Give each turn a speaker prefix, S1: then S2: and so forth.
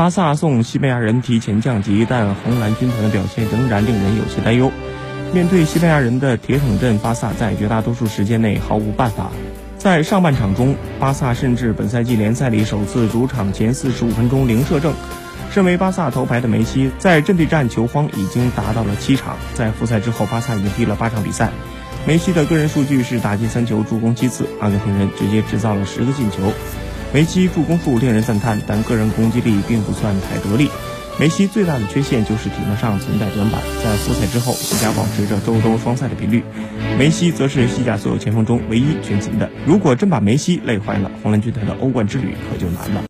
S1: 巴萨送西班牙人提前降级，但红蓝军团的表现仍然令人有些担忧。面对西班牙人的铁桶阵，巴萨在绝大多数时间内毫无办法。在上半场中，巴萨甚至本赛季联赛里首次主场前四十五分钟零射正。身为巴萨头牌的梅西，在阵地战球荒已经达到了七场。在复赛之后，巴萨已经踢了八场比赛。梅西的个人数据是打进三球，助攻七次，阿根廷人直接制造了十个进球。梅西助攻数令人赞叹，但个人攻击力并不算太得力。梅西最大的缺陷就是体能上存在短板，在复赛之后，西甲保持着周周双赛的比率，梅西则是西甲所有前锋中唯一全勤的。如果真把梅西累坏了，红蓝军团的欧冠之旅可就难了。